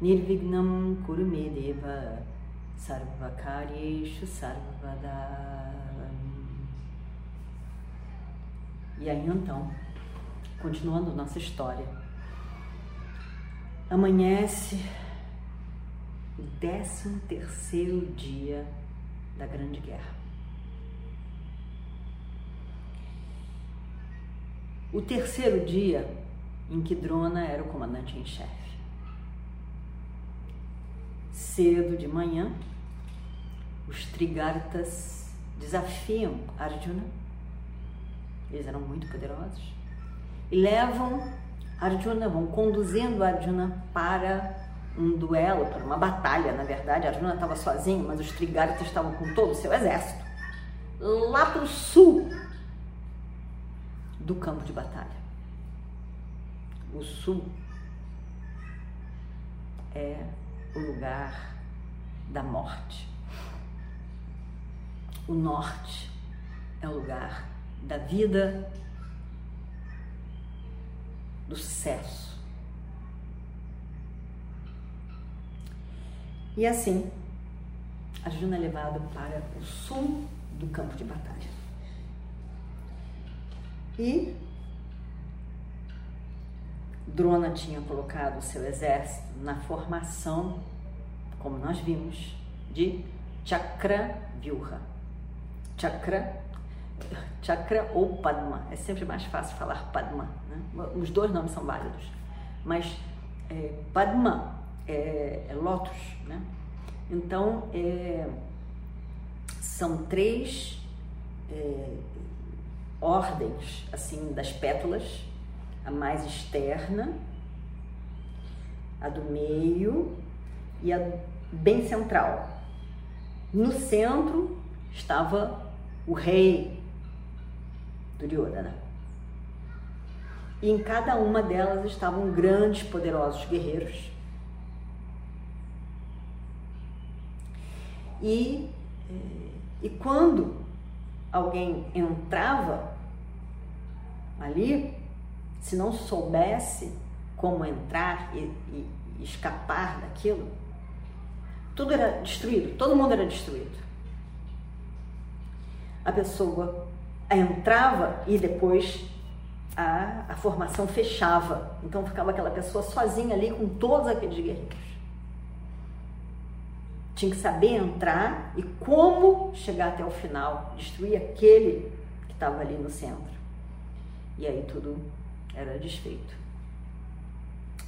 Nirvignam Kurumedeva Sarvakaryeshu Sarvada E aí então, continuando nossa história, amanhece o décimo terceiro dia da Grande Guerra. O terceiro dia em que Drona era o comandante em chefe. Cedo de manhã, os Trigartas desafiam Arjuna eles eram muito poderosos, e levam Arjuna, vão conduzindo Arjuna para um duelo, para uma batalha, na verdade. Arjuna estava sozinho, mas os Trigartas estavam com todo o seu exército lá para o sul do campo de batalha. O sul é o lugar da morte. O norte é o lugar da vida, do sucesso. E assim, Arjuna é levado para o sul do campo de batalha. E Drona tinha colocado o seu exército na formação, como nós vimos, de Chakra Vyuha. Chakra Chakra ou Padma. É sempre mais fácil falar Padma. Né? Os dois nomes são válidos. Mas é, Padma é, é lótus. Né? Então, é, são três é, ordens assim das pétalas. A mais externa, a do meio e a bem central. No centro estava o rei Duryodhana. E em cada uma delas estavam grandes, poderosos guerreiros. E, eh, e quando alguém entrava ali, se não soubesse como entrar e, e, escapar daquilo, tudo era destruído, todo mundo era destruído. A pessoa entrava e depois a, a formação fechava. Então ficava aquela pessoa sozinha ali com todos aqueles guerreiros. Tinha que saber entrar e como chegar até o final, destruir aquele que estava ali no centro. E aí tudo era desfeito.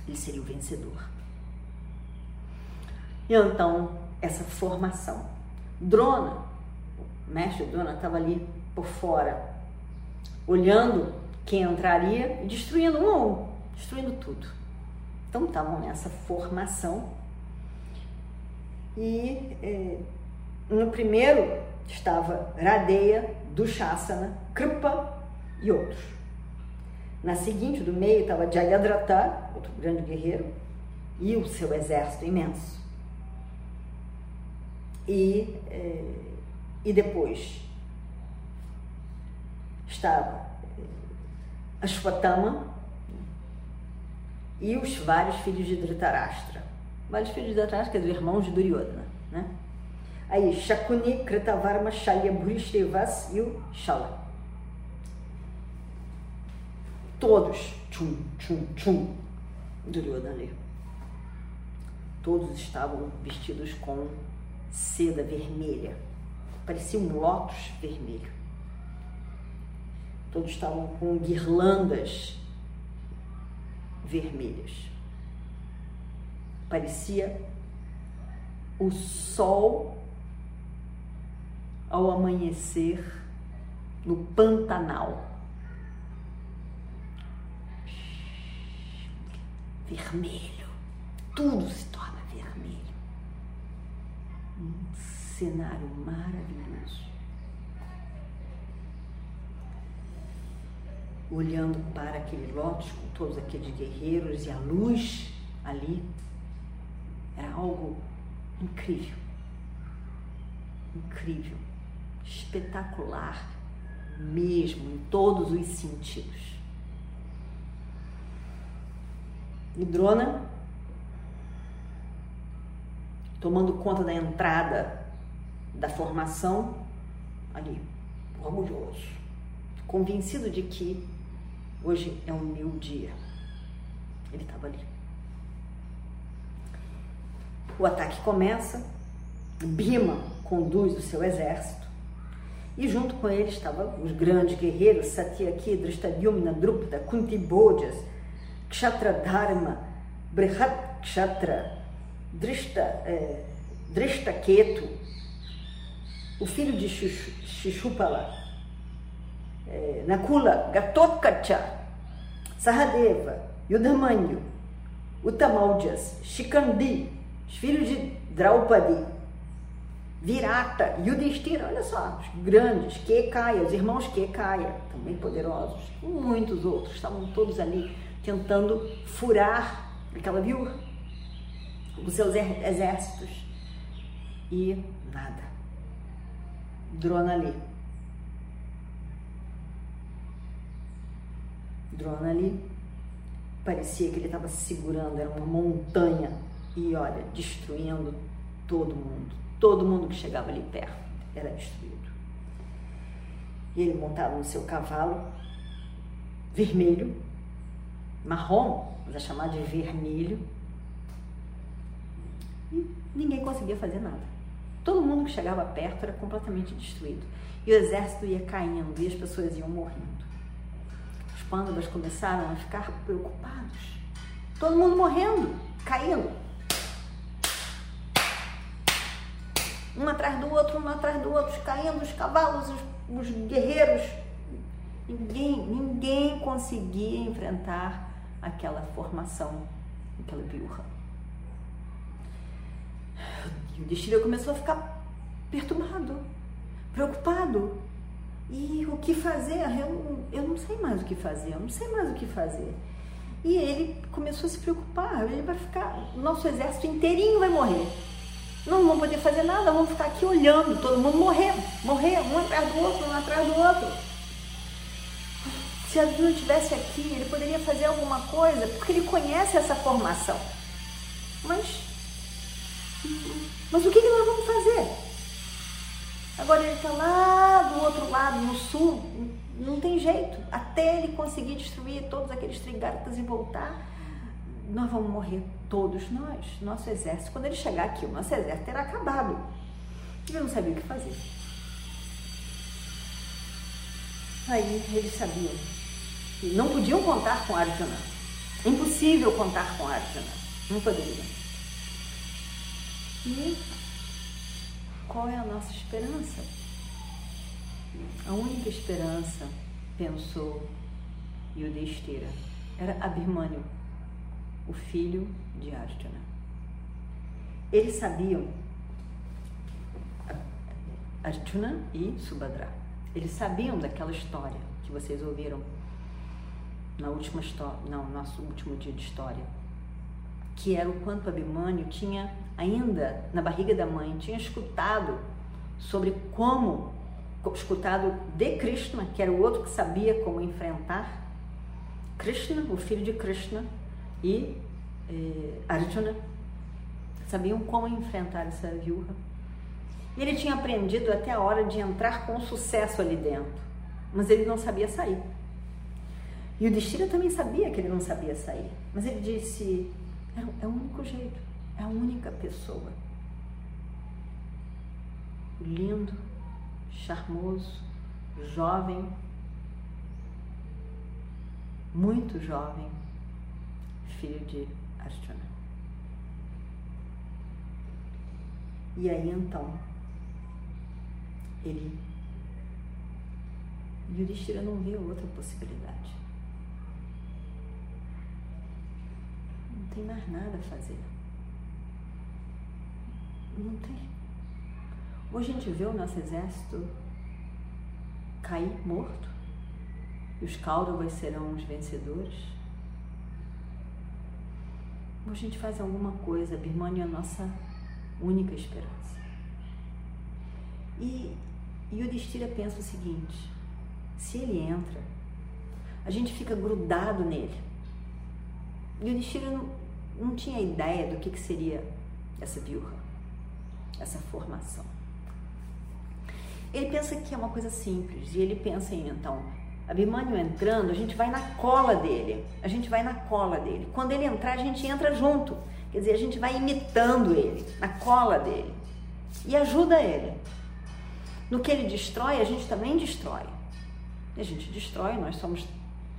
Ele seria o vencedor. E então, essa formação. Drona, o mestre Drona, estava ali por fora, olhando quem entraria e destruindo um a um, destruindo tudo. Então estavam nessa formação. E é, no primeiro estava Radeya, Dushasana, Kripa e outros. Na seguinte, do meio, estava Jayadratha, outro grande guerreiro, e o seu exército imenso. E, é, e depois estava Ashwatthama e os vários filhos de Dhritarashtra. Vários filhos de Dhritarashtra, quer dizer, irmãos de Duryodhana, né? Aí, Shakuni, Kritavarma, Shalya, e o Shala. Todos, tchum, tchum, tchum, Duryodhana. Todos estavam vestidos com seda vermelha. Parecia um lótus vermelho. Todos estavam com guirlandas vermelhas. Parecia o sol ao amanhecer no Pantanal. vermelho. Tudo se torna vermelho. Um cenário maravilhoso. Olhando para aquele lótus com todos aqueles guerreiros e a luz ali, era algo incrível. Incrível. Espetacular mesmo, em todos os sentidos. E Drona, tomando conta da entrada da formação, ali, orgulhoso, convencido de que hoje é um meu dia. Ele estava ali. O ataque começa, Bima conduz o seu exército e junto com ele estavam os grandes guerreiros Satyaki, Drishtadyumna, Drupta, Kuntibodjas, Kshatradharma, Brihat Kshatra, Drishta, Drishtaketu, o filho de Shishupala, Nakula, Gatotkacha, Sahadeva, Yudhamanyu, Utamaujas, Shikandi, os filhos de Draupadi, Virata, Yudhishthira, olha só, os grandes, Kekaya, os irmãos Kekaya, também poderosos, muitos outros, estavam todos ali tentando furar aquela viúva, os seus exércitos. E nada. Drona ali. Drona ali. Parecia que ele estava segurando, era uma montanha. E olha, destruindo todo mundo Todo mundo que chegava ali perto era destruído. E ele montava no seu cavalo vermelho, marrom, mas é chamado de vermelho. E ninguém conseguia fazer nada. Todo mundo que chegava perto era completamente destruído. E o exército ia caindo e as pessoas iam morrendo. Os pândavas começaram a ficar preocupados. Todo mundo morrendo, caindo. um atrás do outro, um atrás do outro, caindo os cavalos, os, os guerreiros. Ninguém, ninguém conseguia enfrentar aquela formação, aquela biurra. E o destino começou a ficar perturbado, preocupado. E o que fazer? Eu, eu não sei mais o que fazer, eu não sei mais o que fazer. E ele começou a se preocupar, ele vai ficar, nosso exército inteirinho vai morrer. Não vão poder fazer nada, vão ficar aqui olhando, todo mundo morrer, morrer, um atrás do outro, um atrás do outro. Se Arjuna estivesse aqui, ele poderia fazer alguma coisa, porque ele conhece essa formação. Mas, mas o que, nós vamos fazer? Agora ele está lá do outro lado, no sul, não tem jeito. Até ele conseguir destruir todos aqueles trigartas e voltar, nós vamos morrer todos nós, nosso exército. Quando ele chegar aqui, o nosso exército terá acabado. Ele não sabia o que fazer. Aí eles sabiam que não podiam contar com Arjuna. Impossível contar com Arjuna. Não poderiam. E qual é a nossa esperança? A única esperança, pensou Yudhishthira, era Abhimanyu o filho de Arjuna. Eles sabiam, Arjuna e Subhadra, eles sabiam daquela história que vocês ouviram na última história, não, nosso último dia de história, que era o quanto Abhimanyu tinha ainda na barriga da mãe, tinha escutado sobre como, escutado de Krishna, que era o outro que sabia como enfrentar Krishna, o filho de Krishna, e eh, Arjuna sabiam como enfrentar essa viúva. E ele tinha aprendido até a hora de entrar com sucesso ali dentro, mas ele não sabia sair. E o Destira também sabia que ele não sabia sair, mas ele disse: é, é o único jeito, é a única pessoa. Lindo, charmoso, jovem, muito jovem, filho de Arjuna. E aí então, ele. Yudhishthira não vê outra possibilidade. Não tem mais nada a fazer. Não tem. Hoje a gente vê o nosso exército cair morto e os Kauravas serão os vencedores. Ou a gente faz alguma coisa, a Birmania é a nossa única esperança. E, e o Destira pensa o seguinte: se ele entra, a gente fica grudado nele. E o Destira não, não tinha ideia do que, que seria essa viúva, essa formação. Ele pensa que é uma coisa simples e ele pensa em então Abimânio entrando, a gente vai na cola dele. A gente vai na cola dele. Quando ele entrar, a gente entra junto. Quer dizer, a gente vai imitando ele, na cola dele. E ajuda ele. No que ele destrói, a gente também destrói. A gente destrói, nós somos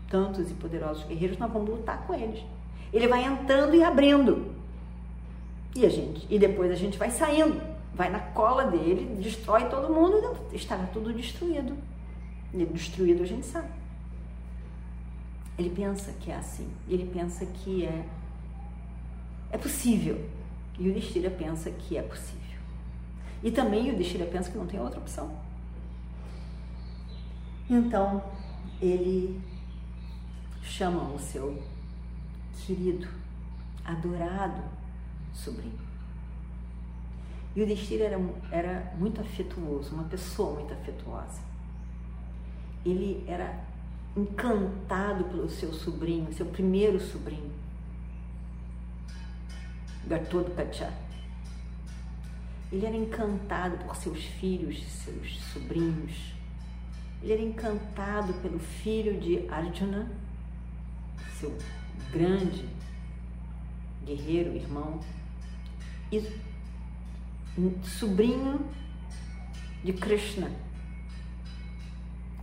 tantos e poderosos guerreiros, nós vamos lutar com eles. Ele vai entrando e abrindo. E a gente, e depois a gente vai saindo, vai na cola dele, destrói todo mundo, estará tudo destruído. Ele destruído a gente sabe. Ele pensa que é assim. Ele pensa que é é possível. E o Destira pensa que é possível. E também o Destira pensa que não tem outra opção. Então, ele chama o seu querido, adorado sobrinho. E o Destira era, era muito afetuoso, uma pessoa muito afetuosa ele era encantado pelo seu sobrinho, seu primeiro sobrinho, Gartod Kacha. Ele era encantado por seus filhos, seus sobrinhos. Ele era encantado pelo filho de Arjuna, seu grande guerreiro, irmão, e sobrinho de Krishna,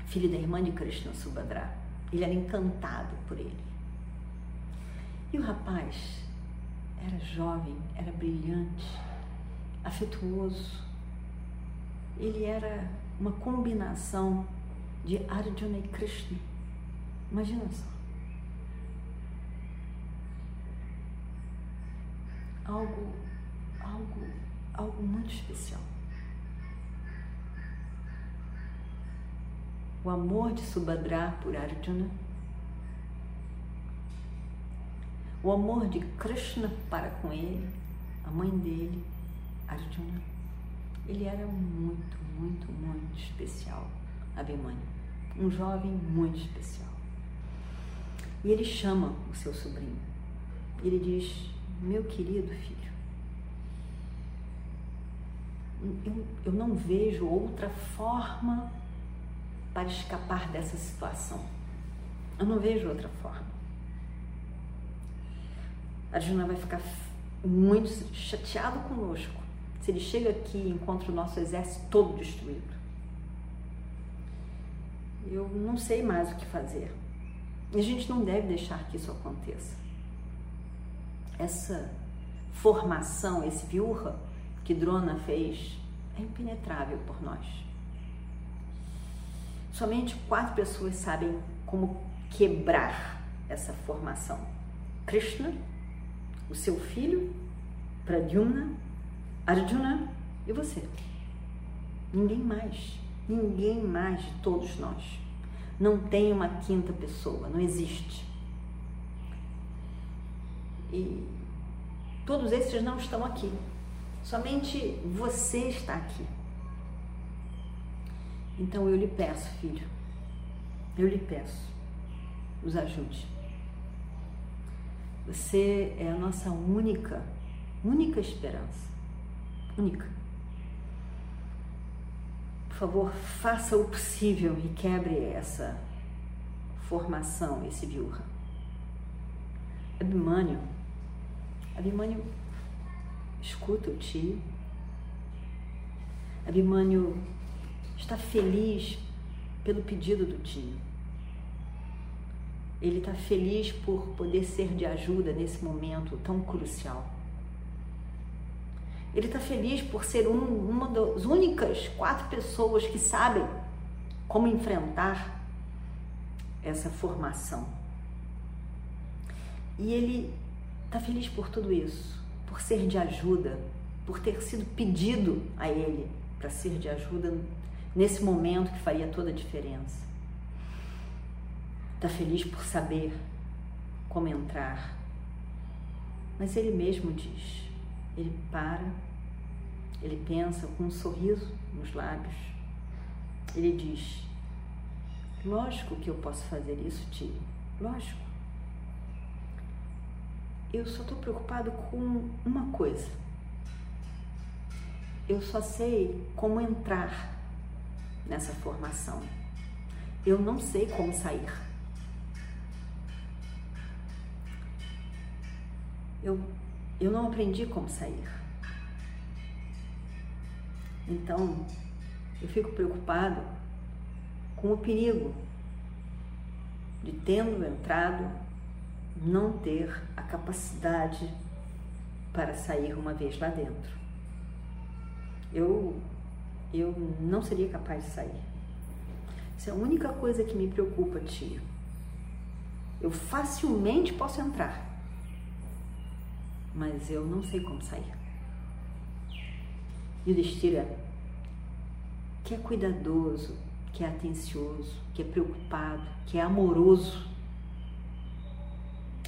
filho da irmã de Krishna Subhadra. Ele era encantado por ele. E o rapaz era jovem, era brilhante, afetuoso. Ele era uma combinação de Arjuna e Krishna. Imagina só. Algo, algo, algo muito especial. o amor de Subhadra por Arjuna, o amor de Krishna para com ele, a mãe dele, Arjuna. Ele era muito, muito, muito especial, Abhimanyu, um jovem muito especial. E ele chama o seu sobrinho. Ele diz: Meu querido filho, eu, eu não vejo outra forma para escapar dessa situação. Eu não vejo outra forma. Arjuna vai ficar muito chateado conosco se ele chega aqui e encontra o nosso exército todo destruído. Eu não sei mais o que fazer. E a gente não deve deixar que isso aconteça. Essa formação, esse viurra que Drona fez, é impenetrável por nós. Somente quatro pessoas sabem como quebrar essa formação: Krishna, o seu filho, Pradyumna, Arjuna e você. Ninguém mais, ninguém mais de todos nós. Não tem uma quinta pessoa, não existe. E todos esses não estão aqui. Somente você está aqui. Então eu lhe peço, filho, eu lhe peço, nos ajude. Você é a nossa única, única esperança. Única. Por favor, faça o possível e quebre essa formação, esse viurra. Abimânio, Abimânio, escuta o tio. Abimânio está feliz pelo pedido do tio. Ele está feliz por poder ser de ajuda nesse momento tão crucial. Ele está feliz por ser um, uma das únicas quatro pessoas que sabem como enfrentar essa formação. E ele está feliz por tudo isso, por ser de ajuda, por ter sido pedido a ele para ser de ajuda nesse momento que faria toda a diferença. Está feliz por saber como entrar. Mas ele mesmo diz, ele para, ele pensa com um sorriso nos lábios. Ele diz: Lógico que eu posso fazer isso, tio. Lógico. Eu só estou preocupado com uma coisa. Eu só sei como entrar nessa formação. Eu não sei como sair. Eu, eu não aprendi como sair. Então, eu fico preocupado com o perigo de, tendo entrado, não ter a capacidade para sair uma vez lá dentro. Eu, eu não seria capaz de sair. Isso é a única coisa que me preocupa, tia. Eu facilmente posso entrar, mas eu não sei como sair. E o Destira, que é cuidadoso, que é atencioso, que é preocupado, que é amoroso,